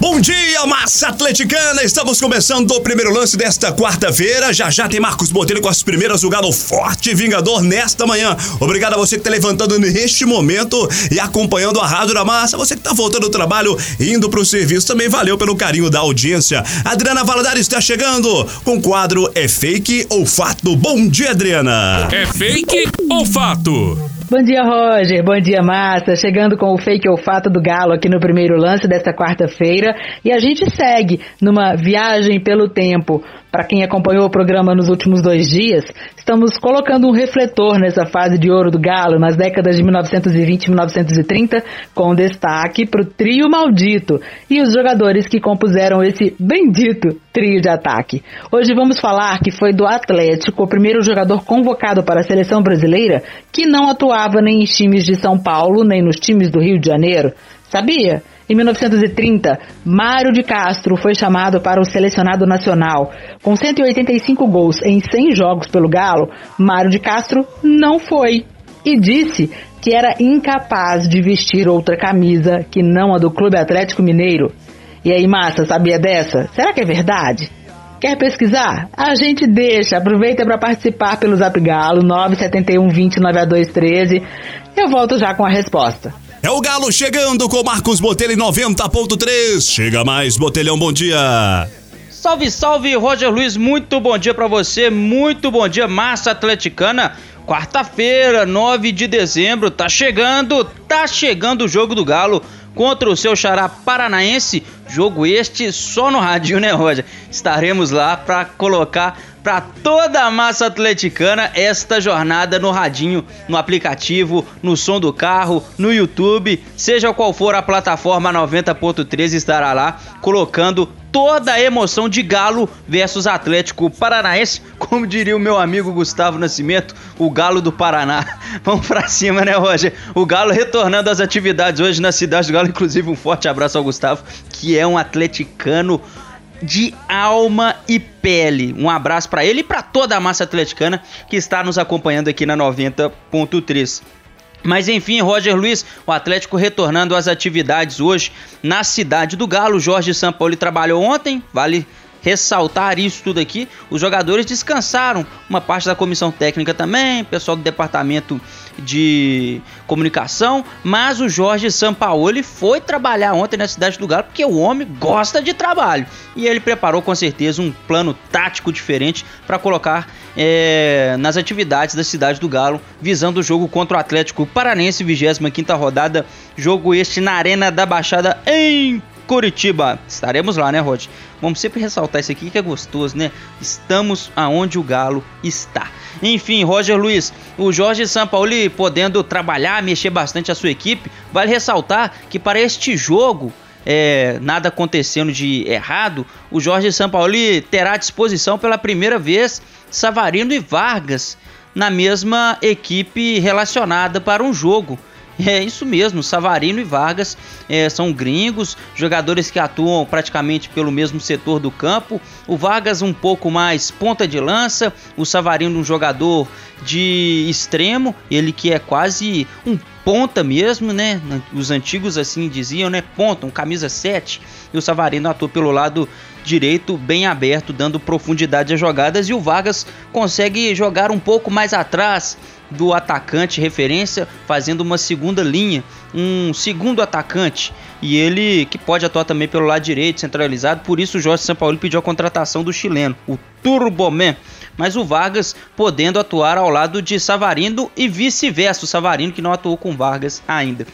Bom dia, massa atleticana! Estamos começando o primeiro lance desta quarta-feira. Já já tem Marcos Botelho com as primeiras do Galo Forte Vingador nesta manhã. Obrigado a você que está levantando neste momento e acompanhando a Rádio da Massa. Você que está voltando do trabalho, indo para o serviço. Também valeu pelo carinho da audiência. Adriana Valadares está chegando com o quadro É Fake ou Fato? Bom dia, Adriana! É fake ou fato? Bom dia, Roger. Bom dia, Massa. Chegando com o fake ou fato do Galo aqui no primeiro lance desta quarta-feira. E a gente segue numa viagem pelo tempo. Para quem acompanhou o programa nos últimos dois dias, estamos colocando um refletor nessa fase de ouro do Galo, nas décadas de 1920 e 1930, com destaque para o trio maldito e os jogadores que compuseram esse bendito trio de ataque. Hoje vamos falar que foi do Atlético o primeiro jogador convocado para a seleção brasileira que não atuava nem em times de São Paulo, nem nos times do Rio de Janeiro. Sabia? Em 1930, Mário de Castro foi chamado para o selecionado nacional. Com 185 gols em 100 jogos pelo Galo, Mário de Castro não foi e disse que era incapaz de vestir outra camisa que não a do Clube Atlético Mineiro. E aí, massa, sabia dessa? Será que é verdade? Quer pesquisar? A gente deixa. Aproveita para participar pelo Zap Galo 971 20 9213. Eu volto já com a resposta. É o Galo chegando com Marcos Botelho em 90.3. Chega mais, Botelhão, bom dia. Salve, salve, Roger Luiz, muito bom dia para você, muito bom dia, massa atleticana. Quarta-feira, 9 de dezembro, tá chegando, tá chegando o jogo do Galo contra o seu xará paranaense. Jogo este só no rádio, né, Roger? Estaremos lá para colocar para toda a massa atleticana esta jornada no radinho, no aplicativo, no som do carro, no YouTube, seja qual for a plataforma 90.3 estará lá colocando toda a emoção de Galo versus Atlético Paranaense, como diria o meu amigo Gustavo Nascimento, o Galo do Paraná. Vamos pra cima, né, Roger? O Galo retornando às atividades hoje na cidade do Galo, inclusive um forte abraço ao Gustavo, que é um atleticano de alma e pele. Um abraço para ele e para toda a massa atleticana que está nos acompanhando aqui na 90.3. Mas enfim, Roger Luiz, o Atlético retornando às atividades hoje na cidade do Galo. Jorge Sampaoli trabalhou ontem, vale ressaltar isso tudo aqui. Os jogadores descansaram, uma parte da comissão técnica também, pessoal do departamento de comunicação, mas o Jorge Sampaoli foi trabalhar ontem na cidade do Galo porque o homem gosta de trabalho e ele preparou com certeza um plano tático diferente para colocar é, nas atividades da cidade do Galo, visando o jogo contra o Atlético Paranense, 25 rodada, jogo este na Arena da Baixada em Curitiba. Estaremos lá, né, Rod? Vamos sempre ressaltar isso aqui que é gostoso, né? Estamos aonde o Galo está. Enfim, Roger Luiz, o Jorge Sampaoli podendo trabalhar, mexer bastante a sua equipe, vale ressaltar que para este jogo é, nada acontecendo de errado, o Jorge Sampaoli terá à disposição pela primeira vez Savarino e Vargas na mesma equipe relacionada para um jogo. É isso mesmo, Savarino e Vargas é, são gringos, jogadores que atuam praticamente pelo mesmo setor do campo. O Vargas um pouco mais ponta de lança, o Savarino um jogador de extremo, ele que é quase um ponta mesmo, né? Os antigos assim diziam, né? Ponta, um camisa 7. E o Savarino atua pelo lado direito bem aberto, dando profundidade às jogadas e o Vargas consegue jogar um pouco mais atrás, do atacante referência, fazendo uma segunda linha, um segundo atacante. E ele que pode atuar também pelo lado direito, centralizado. Por isso o Jorge Sampaoli pediu a contratação do chileno, o Turboman. Mas o Vargas podendo atuar ao lado de Savarino e vice-versa. O Savarino que não atuou com Vargas ainda.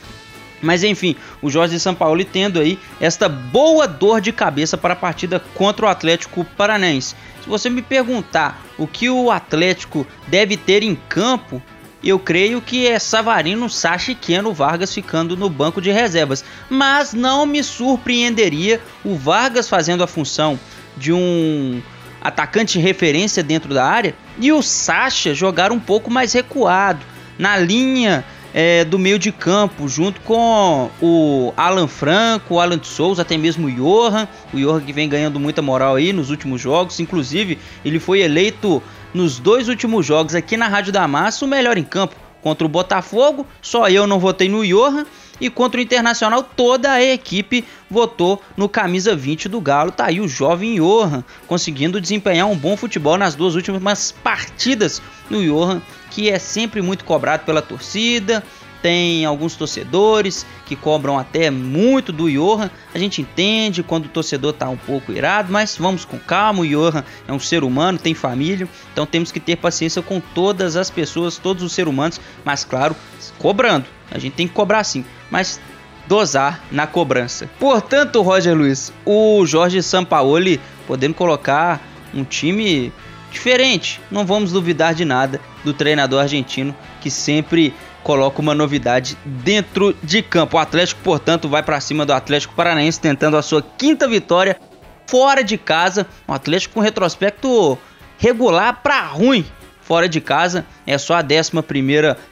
Mas enfim, o Jorge Sampaoli tendo aí esta boa dor de cabeça para a partida contra o Atlético Paranense. Se você me perguntar o que o Atlético deve ter em campo, eu creio que é Savarino, Sacha e Keno Vargas ficando no banco de reservas. Mas não me surpreenderia o Vargas fazendo a função de um atacante referência dentro da área e o Sacha jogar um pouco mais recuado na linha é, do meio de campo, junto com o Alan Franco, o Alan de Souza, até mesmo o Johan. O Johan que vem ganhando muita moral aí nos últimos jogos. Inclusive, ele foi eleito nos dois últimos jogos aqui na Rádio da Massa o melhor em campo. Contra o Botafogo, só eu não votei no Johan. E contra o Internacional, toda a equipe votou no camisa 20 do Galo. Tá aí o jovem Johan, conseguindo desempenhar um bom futebol nas duas últimas partidas no Johan, que é sempre muito cobrado pela torcida, tem alguns torcedores que cobram até muito do Johan. A gente entende quando o torcedor está um pouco irado, mas vamos com calma. O Johan é um ser humano, tem família, então temos que ter paciência com todas as pessoas, todos os seres humanos, mas claro, cobrando. A gente tem que cobrar sim, mas dosar na cobrança. Portanto, Roger Luiz, o Jorge Sampaoli podendo colocar um time diferente. Não vamos duvidar de nada do treinador argentino que sempre coloca uma novidade dentro de campo. O Atlético, portanto, vai para cima do Atlético Paranaense tentando a sua quinta vitória fora de casa. O Atlético com retrospecto regular para ruim fora de casa. É só a 11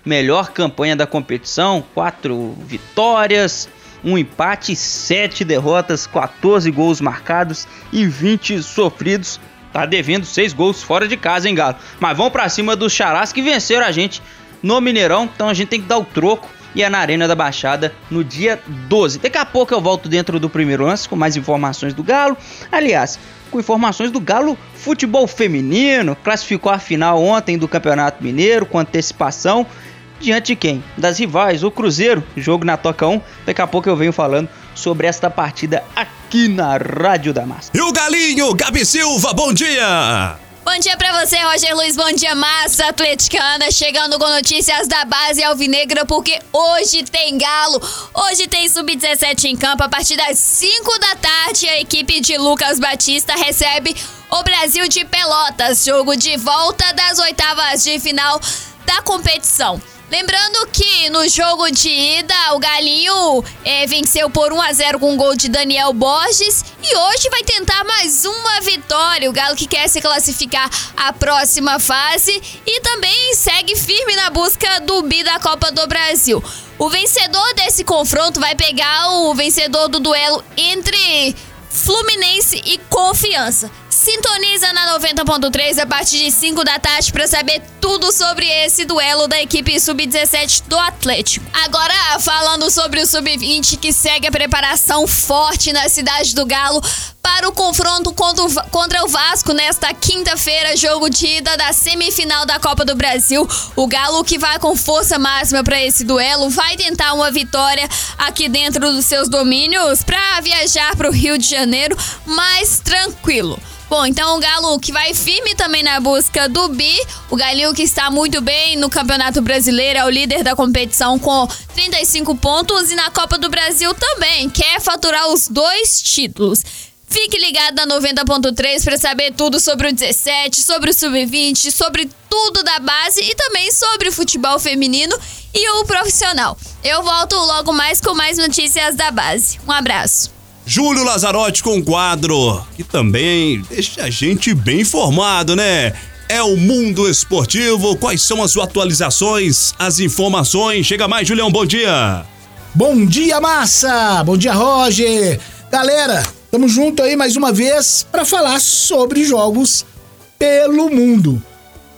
melhor campanha da competição: quatro vitórias, um empate, sete derrotas, 14 gols marcados e 20 sofridos. Tá devendo seis gols fora de casa, hein, Galo? Mas vão para cima dos Charás que venceram a gente no Mineirão. Então a gente tem que dar o troco e é na Arena da Baixada no dia 12. Daqui a pouco eu volto dentro do primeiro lance com mais informações do Galo. Aliás, com informações do Galo Futebol Feminino, classificou a final ontem do Campeonato Mineiro com antecipação. Diante de quem? Das rivais, o Cruzeiro, jogo na Toca 1. Daqui a pouco eu venho falando sobre esta partida aqui na Rádio da Massa. E o Galinho, Gabi Silva, bom dia! Bom dia pra você, Roger Luiz. Bom dia, massa atleticana. Chegando com notícias da base alvinegra, porque hoje tem galo. Hoje tem sub-17 em campo. A partir das 5 da tarde, a equipe de Lucas Batista recebe o Brasil de Pelotas. Jogo de volta das oitavas de final da competição. Lembrando que no jogo de ida, o Galinho é, venceu por 1 a 0 com um gol de Daniel Borges e hoje vai tentar mais uma vitória. O Galo que quer se classificar à próxima fase e também segue firme na busca do bi da Copa do Brasil. O vencedor desse confronto vai pegar o vencedor do duelo entre Fluminense e Confiança. Sintoniza na 90.3 a partir de 5 da tarde para saber tudo sobre esse duelo da equipe sub-17 do Atlético. Agora, falando sobre o sub-20 que segue a preparação forte na cidade do Galo para o confronto contra o Vasco nesta quinta-feira, jogo de ida da semifinal da Copa do Brasil. O Galo que vai com força máxima para esse duelo, vai tentar uma vitória aqui dentro dos seus domínios para viajar para o Rio de Janeiro mais tranquilo. Bom, então o Galo que vai firme também na busca do bi. O Galinho que está muito bem no Campeonato Brasileiro, é o líder da competição com 35 pontos e na Copa do Brasil também. Quer faturar os dois títulos. Fique ligado na 90.3 para saber tudo sobre o 17, sobre o sub-20, sobre tudo da base e também sobre o futebol feminino e o profissional. Eu volto logo mais com mais notícias da base. Um abraço. Júlio Lazarotti com um quadro que também deixa a gente bem informado, né? É o mundo esportivo. Quais são as atualizações, as informações? Chega mais, Julião, bom dia. Bom dia, massa! Bom dia, Roger! Galera, estamos junto aí mais uma vez para falar sobre jogos pelo mundo.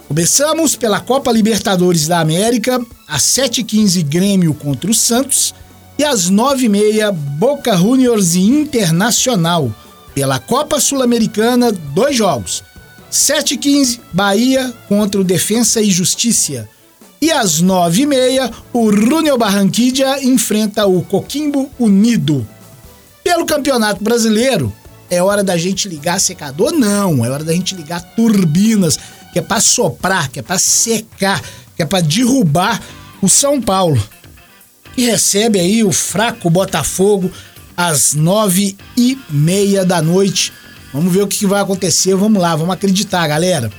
Começamos pela Copa Libertadores da América, às 7h15 Grêmio contra o Santos e às nove e meia, Boca Juniors e Internacional. Pela Copa Sul-Americana, dois jogos. 7 e 15, Bahia contra o Defensa e Justiça. E às nove e meia, o Runel Barranquilla enfrenta o Coquimbo Unido. Pelo Campeonato Brasileiro, é hora da gente ligar secador? Não, é hora da gente ligar turbinas, que é para soprar, que é para secar, que é para derrubar o São Paulo e recebe aí o fraco Botafogo às nove e meia da noite. Vamos ver o que vai acontecer. Vamos lá, vamos acreditar, galera.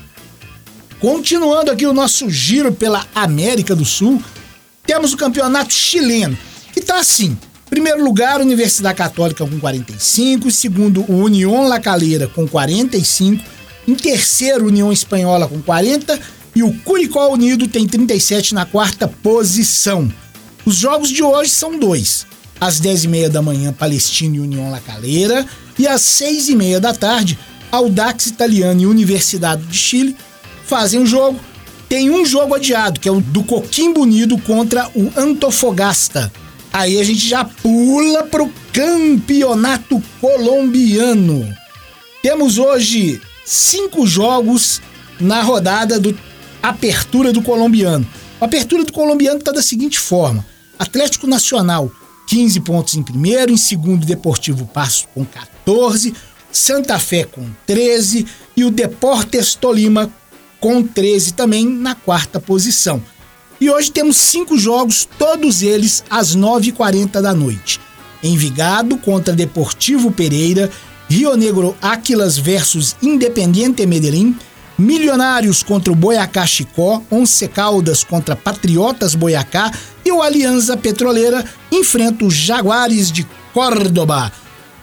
Continuando aqui o nosso giro pela América do Sul, temos o campeonato chileno, que tá assim. Primeiro lugar, Universidade Católica com 45, segundo, o União La Calera com 45, em terceiro, União Espanhola com 40 e o Curicó Unido tem 37 na quarta posição. Os jogos de hoje são dois. Às 10h30 da manhã, Palestina e União La Calera. E às 6h30 da tarde, Audax Italiano e Universidade de Chile. fazem o jogo. Tem um jogo adiado, que é o do Coquimbo Unido contra o Antofagasta. Aí a gente já pula pro campeonato colombiano. Temos hoje cinco jogos na rodada do Apertura do Colombiano. A Apertura do Colombiano está da seguinte forma: Atlético Nacional, 15 pontos em primeiro, em segundo, Deportivo Passo com 14, Santa Fé com 13 e o Deportes Tolima com 13 também na quarta posição. E hoje temos cinco jogos, todos eles às 9h40 da noite. Envigado contra Deportivo Pereira, Rio Negro Áquilas versus Independiente Medellín, Milionários contra o Boiacá Chicó, Once Caldas contra Patriotas Boiacá e o Aliança Petroleira enfrenta os Jaguares de Córdoba.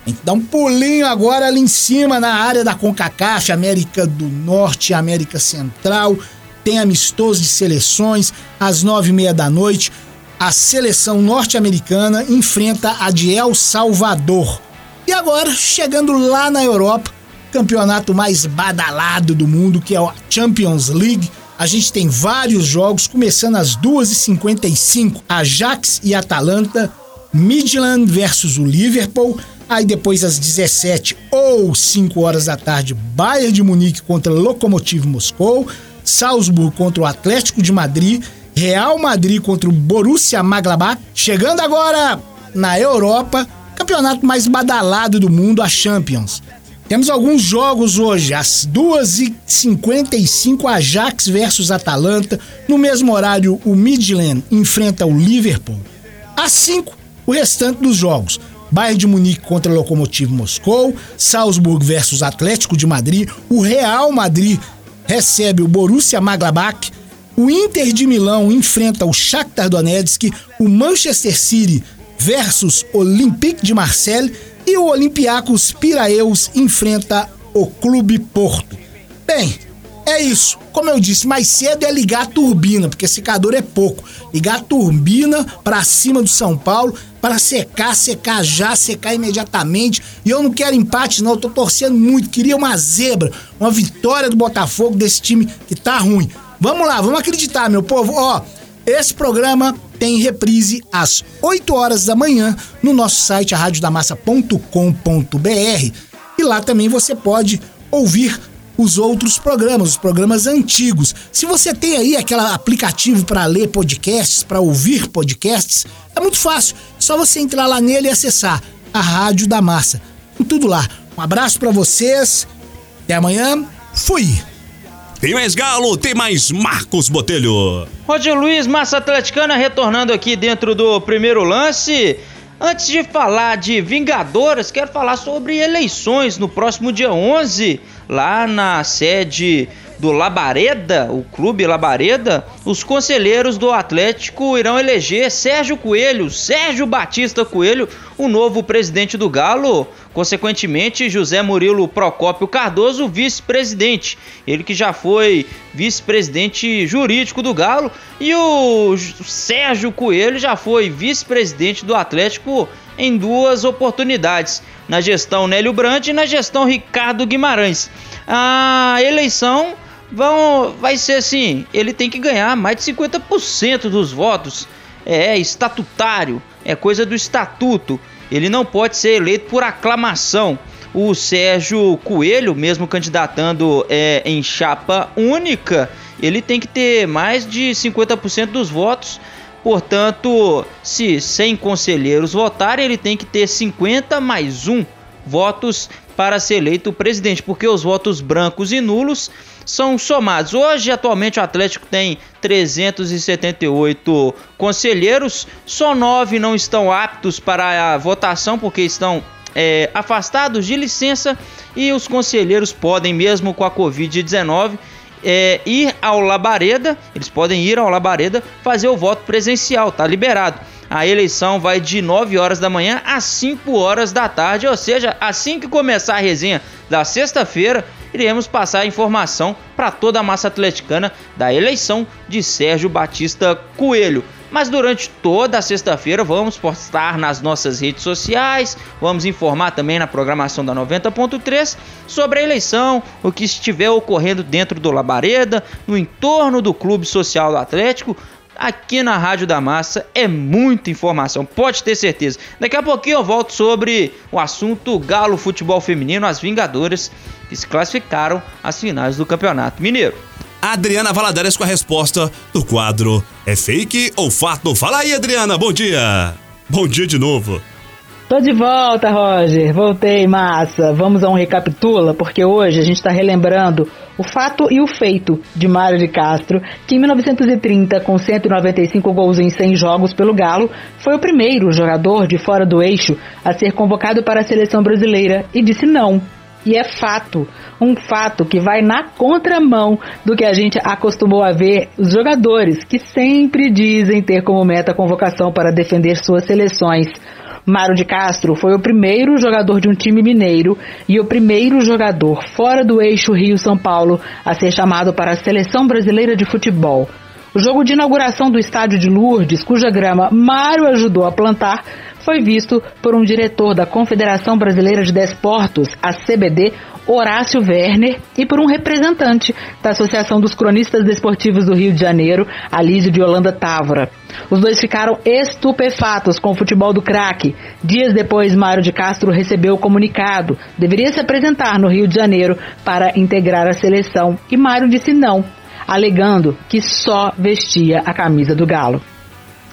Gente dá um pulinho agora ali em cima na área da CONCACAF, América do Norte América Central. Tem amistoso de seleções às nove e meia da noite. A seleção norte-americana enfrenta a de El Salvador. E agora, chegando lá na Europa, campeonato mais badalado do mundo, que é a Champions League. A gente tem vários jogos, começando às 2h55, Ajax e Atalanta, Midland versus o Liverpool, aí depois às 17 ou 5 horas da tarde, Bayern de Munique contra Lokomotiv Moscou, Salzburg contra o Atlético de Madrid, Real Madrid contra o Borussia Mönchengladbach. Chegando agora na Europa, campeonato mais badalado do mundo, a Champions. Temos alguns jogos hoje, às 2h55, Ajax versus Atalanta. No mesmo horário, o Midland enfrenta o Liverpool. Às 5, o restante dos jogos. Bayern de Munique contra o Lokomotiv Moscou, Salzburg versus Atlético de Madrid, o Real Madrid recebe o Borussia Mönchengladbach, o Inter de Milão enfrenta o Shakhtar Donetsk, o Manchester City versus Olympique de Marseille e o Olympiacos Piraeus enfrenta o Clube Porto. Bem, é isso. Como eu disse, mais cedo é ligar a turbina, porque secador é pouco. Ligar a turbina para cima do São Paulo para secar, secar já, secar imediatamente. E eu não quero empate, não. Eu tô torcendo muito. Queria uma zebra, uma vitória do Botafogo desse time que tá ruim. Vamos lá, vamos acreditar, meu povo. Ó, esse programa tem reprise às 8 horas da manhã no nosso site radiodamassa.com.br e lá também você pode ouvir os outros programas, os programas antigos. Se você tem aí aquele aplicativo para ler podcasts, para ouvir podcasts, é muito fácil. É só você entrar lá nele e acessar a Rádio da Massa. Tudo lá. Um abraço para vocês. Até amanhã. Fui. Tem mais Galo, tem mais Marcos Botelho. Roger Luiz, Massa Atleticana, retornando aqui dentro do primeiro lance. Antes de falar de Vingadoras, quero falar sobre eleições no próximo dia 11, lá na sede do Labareda, o Clube Labareda, os conselheiros do Atlético irão eleger Sérgio Coelho, Sérgio Batista Coelho, o novo presidente do Galo. Consequentemente, José Murilo Procópio Cardoso, vice-presidente. Ele que já foi vice-presidente jurídico do Galo. E o Sérgio Coelho já foi vice-presidente do Atlético em duas oportunidades. Na gestão Nélio Brandt e na gestão Ricardo Guimarães. A eleição vão, vai ser assim: ele tem que ganhar mais de 50% dos votos. É estatutário, é coisa do estatuto. Ele não pode ser eleito por aclamação. O Sérgio Coelho, mesmo candidatando é, em chapa única, ele tem que ter mais de 50% dos votos. Portanto, se 100 conselheiros votarem, ele tem que ter 50 mais 1 votos para ser eleito presidente, porque os votos brancos e nulos são somados. Hoje, atualmente, o Atlético tem 378 conselheiros, só nove não estão aptos para a votação porque estão é, afastados de licença e os conselheiros podem, mesmo com a Covid-19, é, ir ao Labareda, eles podem ir ao Labareda fazer o voto presencial, tá liberado. A eleição vai de 9 horas da manhã às 5 horas da tarde, ou seja, assim que começar a resenha da sexta-feira, iremos passar a informação para toda a massa atleticana da eleição de Sérgio Batista Coelho. Mas durante toda a sexta-feira vamos postar nas nossas redes sociais, vamos informar também na programação da 90.3 sobre a eleição, o que estiver ocorrendo dentro do Labareda, no entorno do Clube Social do Atlético. Aqui na Rádio da Massa é muita informação, pode ter certeza. Daqui a pouquinho eu volto sobre o assunto Galo Futebol Feminino, as Vingadoras, que se classificaram às finais do Campeonato Mineiro. Adriana Valadares com a resposta do quadro É fake ou fato? Fala aí, Adriana, bom dia! Bom dia de novo. Tô de volta, Roger. Voltei, massa. Vamos a um recapitula, porque hoje a gente está relembrando o fato e o feito de Mário de Castro, que em 1930, com 195 gols em 100 jogos pelo Galo, foi o primeiro jogador de fora do eixo a ser convocado para a seleção brasileira e disse não. E é fato, um fato que vai na contramão do que a gente acostumou a ver os jogadores que sempre dizem ter como meta a convocação para defender suas seleções. Mário de Castro foi o primeiro jogador de um time mineiro e o primeiro jogador fora do eixo Rio-São Paulo a ser chamado para a seleção brasileira de futebol. O jogo de inauguração do estádio de Lourdes, cuja grama Mário ajudou a plantar, foi visto por um diretor da Confederação Brasileira de Desportos, a CBD, Horácio Werner, e por um representante da Associação dos Cronistas Desportivos do Rio de Janeiro, Alísio de Holanda Távora. Os dois ficaram estupefatos com o futebol do craque. Dias depois, Mário de Castro recebeu o comunicado. Deveria se apresentar no Rio de Janeiro para integrar a seleção e Mário disse não, alegando que só vestia a camisa do Galo.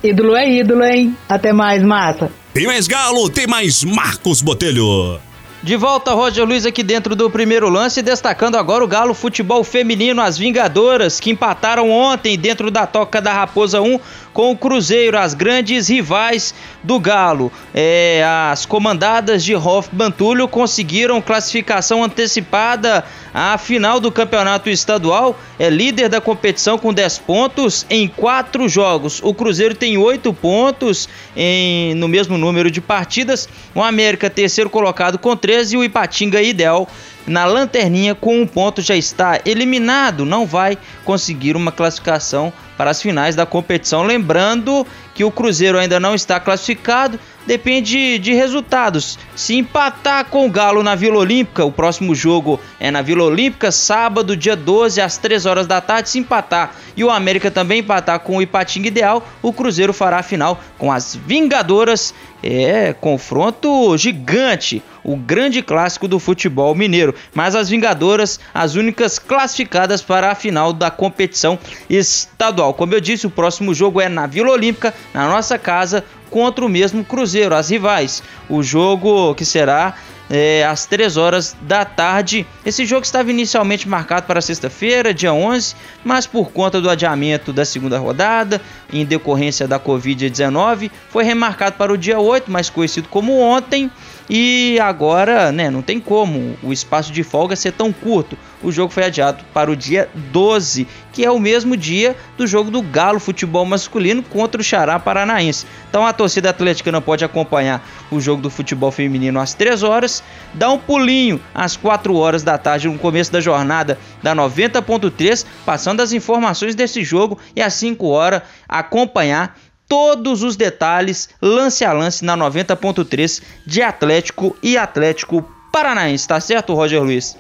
Ídolo é ídolo, hein? Até mais, massa. Tem mais Galo, tem mais Marcos Botelho. De volta, Roger Luiz aqui dentro do primeiro lance, destacando agora o Galo Futebol Feminino, as Vingadoras, que empataram ontem dentro da Toca da Raposa 1 com o Cruzeiro, as grandes rivais do Galo. É, as comandadas de Rolf Bantulho conseguiram classificação antecipada à final do campeonato estadual. É líder da competição com 10 pontos em 4 jogos. O Cruzeiro tem 8 pontos em, no mesmo número de partidas. O América, terceiro colocado com 13 e o Ipatinga ideal na lanterninha com um ponto já está eliminado, não vai conseguir uma classificação para as finais da competição. Lembrando que o Cruzeiro ainda não está classificado, depende de resultados. Se empatar com o Galo na Vila Olímpica, o próximo jogo é na Vila Olímpica, sábado, dia 12, às 3 horas da tarde. Se empatar e o América também empatar com o Ipatinga Ideal, o Cruzeiro fará a final com as Vingadoras. É confronto gigante, o grande clássico do futebol mineiro. Mas as Vingadoras, as únicas classificadas para a final da competição estadual. Como eu disse, o próximo jogo é na Vila Olímpica, na nossa casa, contra o mesmo Cruzeiro, as rivais. O jogo que será é, às 3 horas da tarde. Esse jogo estava inicialmente marcado para sexta-feira, dia 11, mas por conta do adiamento da segunda rodada, em decorrência da Covid-19, foi remarcado para o dia 8, mais conhecido como ontem. E agora, né, não tem como o espaço de folga ser tão curto. O jogo foi adiado para o dia 12, que é o mesmo dia do jogo do Galo Futebol Masculino contra o Xará Paranaense. Então a torcida atleticana pode acompanhar o jogo do futebol feminino às 3 horas, dá um pulinho às 4 horas da tarde no começo da jornada da 90.3, passando as informações desse jogo e às 5 horas acompanhar todos os detalhes lance a lance na 90.3 de Atlético e Atlético Paranaense, tá certo, Roger Luiz?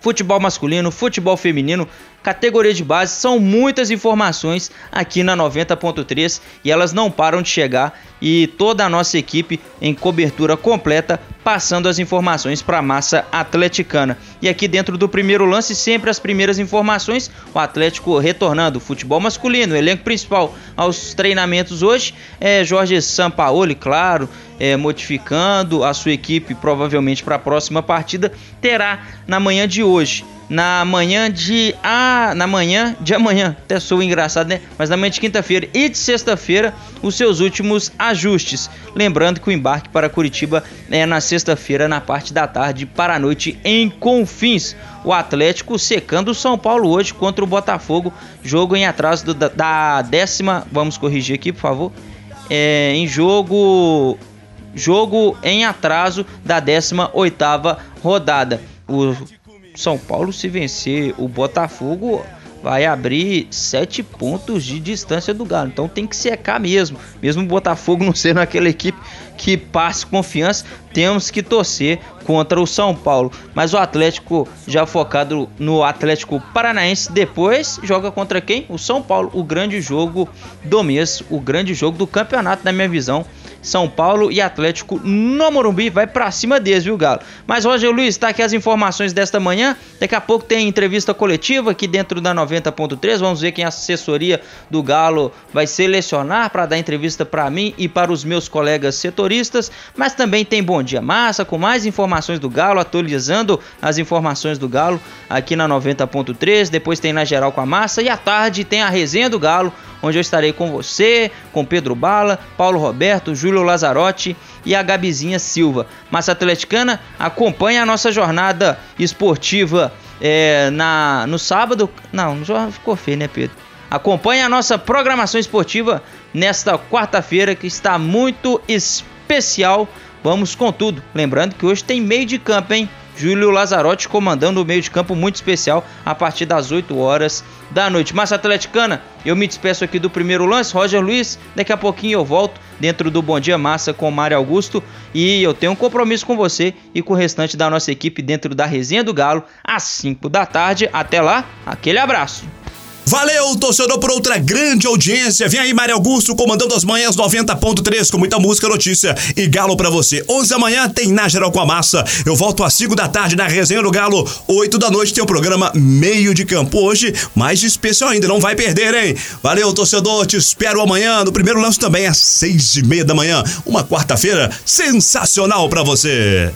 Futebol masculino, futebol feminino, categoria de base, são muitas informações aqui na 90.3 e elas não param de chegar e toda a nossa equipe em cobertura completa passando as informações para a massa atleticana. E aqui dentro do primeiro lance, sempre as primeiras informações, o Atlético retornando, futebol masculino, elenco principal aos treinamentos hoje é Jorge Sampaoli, claro, é, modificando a sua equipe provavelmente para a próxima partida, terá na manhã de hoje na manhã de ah, na manhã de amanhã, até sou engraçado, né? Mas na manhã de quinta-feira e de sexta-feira, os seus últimos ajustes. Lembrando que o embarque para Curitiba é na sexta-feira, na parte da tarde, para a noite em Confins. O Atlético secando o São Paulo hoje contra o Botafogo, jogo em atraso do, da, décima, vamos corrigir aqui, por favor. É, em jogo jogo em atraso da 18 oitava rodada. O são Paulo, se vencer o Botafogo, vai abrir sete pontos de distância do Galo. Então tem que secar mesmo. Mesmo o Botafogo não sendo aquela equipe que passe confiança, temos que torcer contra o São Paulo. Mas o Atlético já focado no Atlético Paranaense, depois joga contra quem? O São Paulo, o grande jogo do mês, o grande jogo do campeonato, na minha visão. São Paulo e Atlético no Morumbi. Vai para cima deles, viu, Galo? Mas, Roger Luiz, tá aqui as informações desta manhã. Daqui a pouco tem entrevista coletiva aqui dentro da 90.3. Vamos ver quem a assessoria do Galo vai selecionar para dar entrevista para mim e para os meus colegas setoristas. Mas também tem Bom Dia Massa com mais informações do Galo, atualizando as informações do Galo aqui na 90.3. Depois tem na geral com a Massa. E à tarde tem a resenha do Galo onde eu estarei com você, com Pedro Bala, Paulo Roberto, Júlio Lazarotti e a Gabizinha Silva. Massa Atleticana, acompanha a nossa jornada esportiva é, na, no sábado. Não, já ficou feio, né, Pedro? Acompanhe a nossa programação esportiva nesta quarta-feira que está muito especial. Vamos com tudo. Lembrando que hoje tem meio de campo, hein? Júlio Lazarotti comandando o meio de campo muito especial a partir das 8 horas da noite. Massa Atleticana, eu me despeço aqui do primeiro lance. Roger Luiz, daqui a pouquinho eu volto dentro do Bom Dia Massa com o Mário Augusto. E eu tenho um compromisso com você e com o restante da nossa equipe dentro da Resenha do Galo às 5 da tarde. Até lá, aquele abraço. Valeu, torcedor, por outra grande audiência. Vem aí, Mário Augusto, comandando as manhãs 90.3, com muita música, notícia e galo para você. 11 da manhã tem Na Geral com a Massa. Eu volto às 5 da tarde na Resenha do Galo. 8 da noite tem o programa Meio de Campo. Hoje, mais especial ainda, não vai perder, hein? Valeu, torcedor, te espero amanhã. No primeiro lance também, às 6 e meia da manhã. Uma quarta-feira sensacional para você.